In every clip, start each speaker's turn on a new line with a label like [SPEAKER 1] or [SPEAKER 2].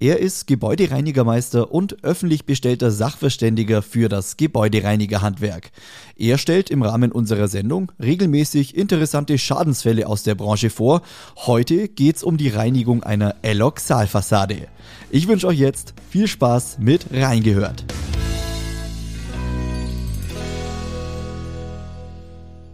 [SPEAKER 1] Er ist Gebäudereinigermeister und öffentlich bestellter Sachverständiger für das Gebäudereinigerhandwerk. Er stellt im Rahmen unserer Sendung regelmäßig interessante Schadensfälle aus der Branche vor. Heute geht es um die Reinigung einer Eloxalfassade. Ich wünsche euch jetzt viel Spaß mit Reingehört.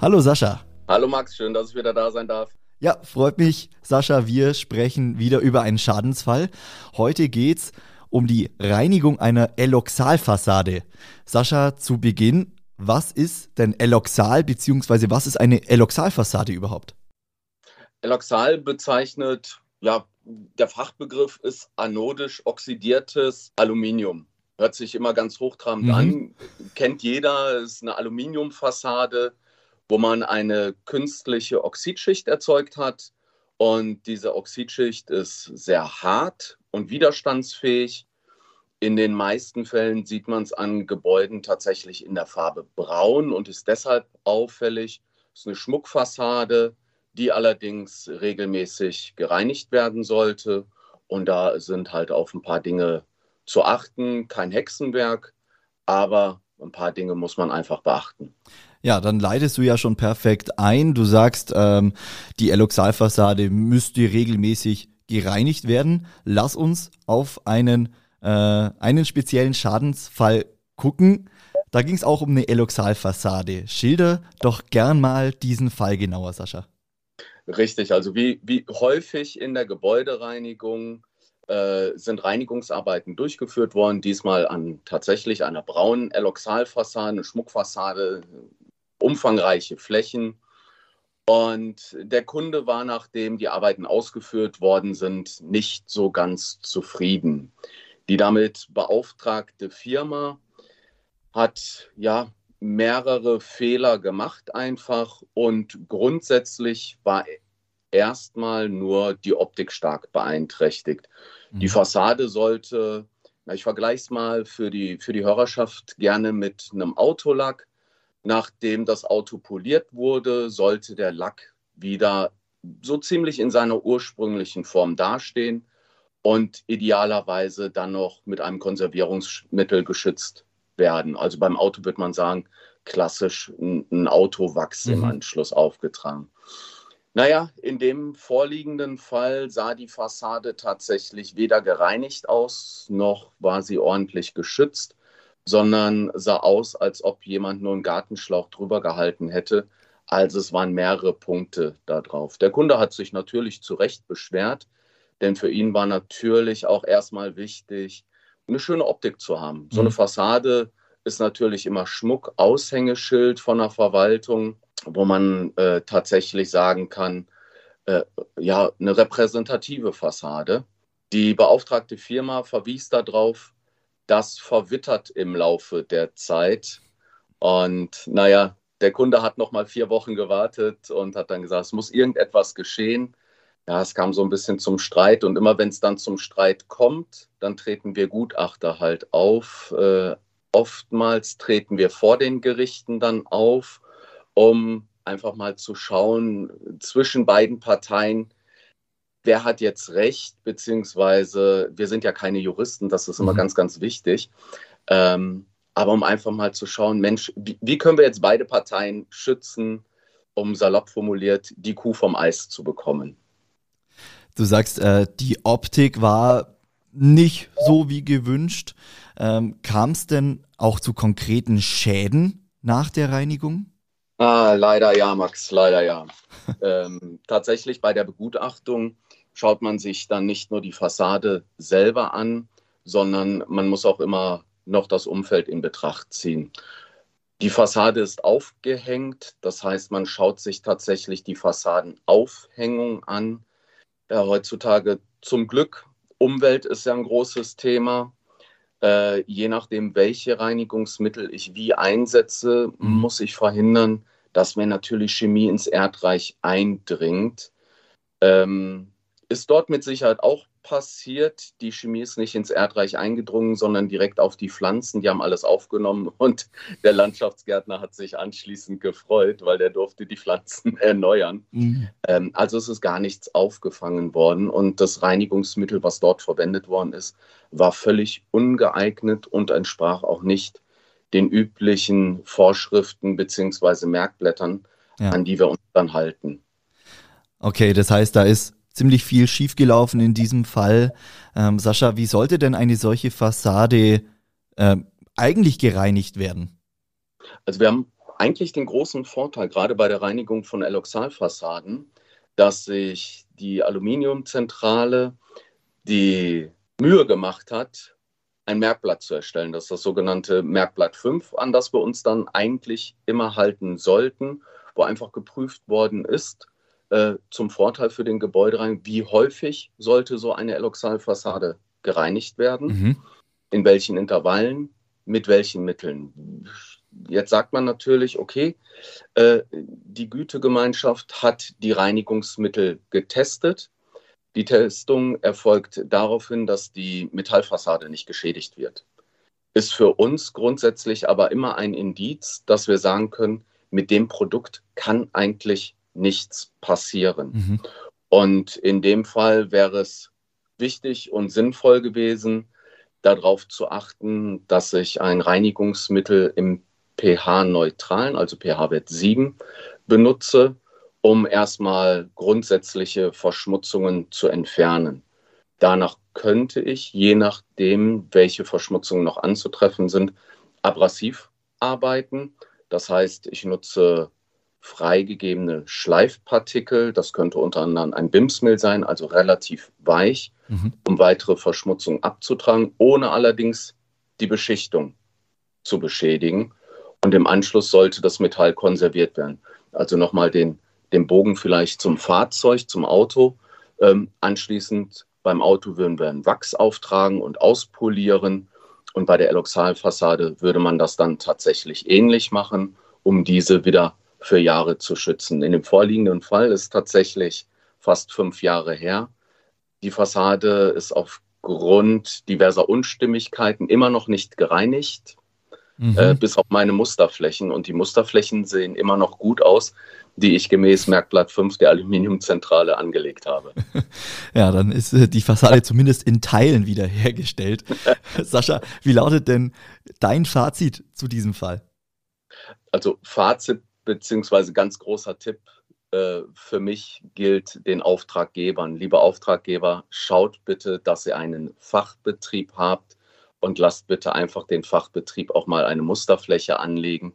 [SPEAKER 1] Hallo Sascha.
[SPEAKER 2] Hallo Max, schön, dass ich wieder da sein darf.
[SPEAKER 1] Ja, freut mich, Sascha. Wir sprechen wieder über einen Schadensfall. Heute geht's um die Reinigung einer Eloxalfassade. Sascha, zu Beginn, was ist denn Eloxal bzw. was ist eine Eloxalfassade überhaupt?
[SPEAKER 2] Eloxal bezeichnet, ja, der Fachbegriff ist anodisch oxidiertes Aluminium. Hört sich immer ganz hochtrabend mhm. an, kennt jeder, ist eine Aluminiumfassade wo man eine künstliche Oxidschicht erzeugt hat. Und diese Oxidschicht ist sehr hart und widerstandsfähig. In den meisten Fällen sieht man es an Gebäuden tatsächlich in der Farbe braun und ist deshalb auffällig. Es ist eine Schmuckfassade, die allerdings regelmäßig gereinigt werden sollte. Und da sind halt auf ein paar Dinge zu achten. Kein Hexenwerk, aber ein paar Dinge muss man einfach beachten.
[SPEAKER 1] Ja, dann leitest du ja schon perfekt ein. Du sagst, ähm, die Eloxalfassade müsste regelmäßig gereinigt werden. Lass uns auf einen, äh, einen speziellen Schadensfall gucken. Da ging es auch um eine Eloxalfassade. Schilder doch gern mal diesen Fall genauer, Sascha.
[SPEAKER 2] Richtig, also wie, wie häufig in der Gebäudereinigung äh, sind Reinigungsarbeiten durchgeführt worden, diesmal an tatsächlich einer braunen Eloxalfassade, eine Schmuckfassade, umfangreiche Flächen. Und der Kunde war, nachdem die Arbeiten ausgeführt worden sind, nicht so ganz zufrieden. Die damit beauftragte Firma hat ja mehrere Fehler gemacht einfach und grundsätzlich war erstmal nur die Optik stark beeinträchtigt. Mhm. Die Fassade sollte, na, ich vergleiche es mal für die, für die Hörerschaft gerne mit einem Autolack. Nachdem das Auto poliert wurde, sollte der Lack wieder so ziemlich in seiner ursprünglichen Form dastehen und idealerweise dann noch mit einem Konservierungsmittel geschützt werden. Also beim Auto wird man sagen, klassisch ein, Autowachs mhm. im Anschluss aufgetragen. Naja, in dem vorliegenden Fall sah die Fassade tatsächlich weder gereinigt aus, noch war sie ordentlich geschützt sondern sah aus, als ob jemand nur einen Gartenschlauch drüber gehalten hätte. Also es waren mehrere Punkte da drauf. Der Kunde hat sich natürlich zu Recht beschwert, denn für ihn war natürlich auch erstmal wichtig, eine schöne Optik zu haben. So eine mhm. Fassade ist natürlich immer Schmuck, Aushängeschild von der Verwaltung, wo man äh, tatsächlich sagen kann, äh, ja, eine repräsentative Fassade. Die beauftragte Firma verwies darauf, das verwittert im Laufe der Zeit. Und naja, der Kunde hat noch mal vier Wochen gewartet und hat dann gesagt, es muss irgendetwas geschehen. Ja, es kam so ein bisschen zum Streit und immer wenn es dann zum Streit kommt, dann treten wir Gutachter halt auf. Äh, oftmals treten wir vor den Gerichten dann auf, um einfach mal zu schauen zwischen beiden Parteien, wer hat jetzt recht, beziehungsweise wir sind ja keine Juristen, das ist immer mhm. ganz, ganz wichtig. Ähm, aber um einfach mal zu schauen, Mensch, wie, wie, können wir jetzt beide Parteien schützen, um salopp formuliert die Kuh vom Eis zu bekommen?
[SPEAKER 1] Du sagst, äh, die Optik war nicht so wie gewünscht. Ähm, Kam es denn auch zu konkreten Schäden nach der Reinigung?
[SPEAKER 2] Ah, leider ja, Max, leider ja. ähm, tatsächlich bei der Begutachtung schaut man sich dann nicht nur die Fassade selber an, sondern man muss auch immer noch das Umfeld in Betracht ziehen. Die Fassade ist aufgehängt, das heißt, man schaut sich tatsächlich die Fassadenaufhängung an. Ja, heutzutage zum Glück, Umwelt ist ja ein großes Thema. Äh, je nachdem, welche Reinigungsmittel ich wie einsetze, mhm. muss ich verhindern, dass mir natürlich Chemie ins Erdreich eindringt. Ähm, ist dort mit Sicherheit auch passiert. Die Chemie ist nicht ins Erdreich eingedrungen, sondern direkt auf die Pflanzen. Die haben alles aufgenommen und der Landschaftsgärtner hat sich anschließend gefreut, weil der durfte die Pflanzen erneuern. Mhm. Ähm, also es ist gar nichts aufgefangen worden und das Reinigungsmittel, was dort verwendet worden ist, war völlig ungeeignet und entsprach auch nicht den üblichen Vorschriften bzw. Merkblättern, ja. an die wir uns dann halten.
[SPEAKER 1] Okay, das heißt, da ist ziemlich viel schiefgelaufen in diesem Fall. Ähm, Sascha, wie sollte denn eine solche Fassade äh, eigentlich gereinigt werden?
[SPEAKER 2] Also wir haben eigentlich den großen Vorteil, gerade bei der Reinigung von Eloxalfassaden, dass sich die Aluminiumzentrale die Mühe gemacht hat, ein Merkblatt zu erstellen. Das ist das sogenannte Merkblatt 5, an das wir uns dann eigentlich immer halten sollten, wo einfach geprüft worden ist, äh, zum Vorteil für den Gebäudereinigung, wie häufig sollte so eine Eloxalfassade gereinigt werden, mhm. in welchen Intervallen, mit welchen Mitteln. Jetzt sagt man natürlich, okay, äh, die Gütegemeinschaft hat die Reinigungsmittel getestet. Die Testung erfolgt daraufhin, dass die Metallfassade nicht geschädigt wird. Ist für uns grundsätzlich aber immer ein Indiz, dass wir sagen können, mit dem Produkt kann eigentlich nichts passieren. Mhm. Und in dem Fall wäre es wichtig und sinnvoll gewesen, darauf zu achten, dass ich ein Reinigungsmittel im pH-neutralen, also pH-Wert 7, benutze, um erstmal grundsätzliche Verschmutzungen zu entfernen. Danach könnte ich, je nachdem, welche Verschmutzungen noch anzutreffen sind, abrasiv arbeiten. Das heißt, ich nutze freigegebene Schleifpartikel. Das könnte unter anderem ein Bimsmehl sein, also relativ weich, mhm. um weitere Verschmutzung abzutragen, ohne allerdings die Beschichtung zu beschädigen. Und im Anschluss sollte das Metall konserviert werden. Also nochmal den, den Bogen vielleicht zum Fahrzeug, zum Auto. Ähm, anschließend beim Auto würden wir einen Wachs auftragen und auspolieren. Und bei der Eloxalfassade würde man das dann tatsächlich ähnlich machen, um diese wieder für Jahre zu schützen. In dem vorliegenden Fall ist tatsächlich fast fünf Jahre her. Die Fassade ist aufgrund diverser Unstimmigkeiten immer noch nicht gereinigt, mhm. äh, bis auf meine Musterflächen. Und die Musterflächen sehen immer noch gut aus, die ich gemäß Merkblatt 5 der Aluminiumzentrale angelegt habe.
[SPEAKER 1] Ja, dann ist äh, die Fassade zumindest in Teilen wiederhergestellt. Sascha, wie lautet denn dein Fazit zu diesem Fall?
[SPEAKER 2] Also Fazit beziehungsweise ganz großer Tipp äh, für mich gilt den Auftraggebern. Liebe Auftraggeber, schaut bitte, dass ihr einen Fachbetrieb habt und lasst bitte einfach den Fachbetrieb auch mal eine Musterfläche anlegen.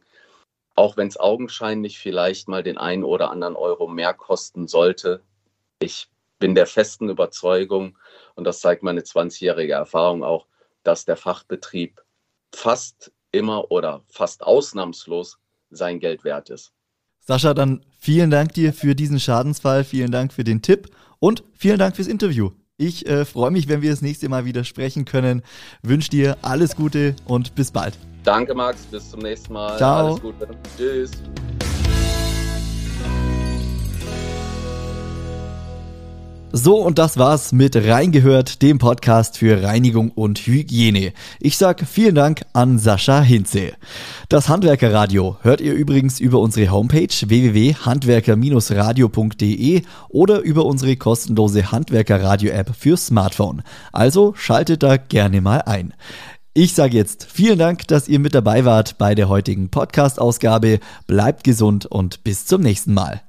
[SPEAKER 2] Auch wenn es augenscheinlich vielleicht mal den einen oder anderen Euro mehr kosten sollte. Ich bin der festen Überzeugung, und das zeigt meine 20-jährige Erfahrung auch, dass der Fachbetrieb fast immer oder fast ausnahmslos sein Geld wert ist.
[SPEAKER 1] Sascha, dann vielen Dank dir für diesen Schadensfall, vielen Dank für den Tipp und vielen Dank fürs Interview. Ich äh, freue mich, wenn wir das nächste Mal wieder sprechen können. Wünsche dir alles Gute und bis bald.
[SPEAKER 2] Danke, Max. Bis zum nächsten Mal.
[SPEAKER 1] Ciao.
[SPEAKER 2] Alles Gute. Tschüss.
[SPEAKER 1] So, und das war's mit Reingehört, dem Podcast für Reinigung und Hygiene. Ich sag vielen Dank an Sascha Hinze. Das Handwerkerradio hört ihr übrigens über unsere Homepage www.handwerker-radio.de oder über unsere kostenlose Handwerkerradio-App für Smartphone. Also schaltet da gerne mal ein. Ich sage jetzt vielen Dank, dass ihr mit dabei wart bei der heutigen Podcast-Ausgabe. Bleibt gesund und bis zum nächsten Mal.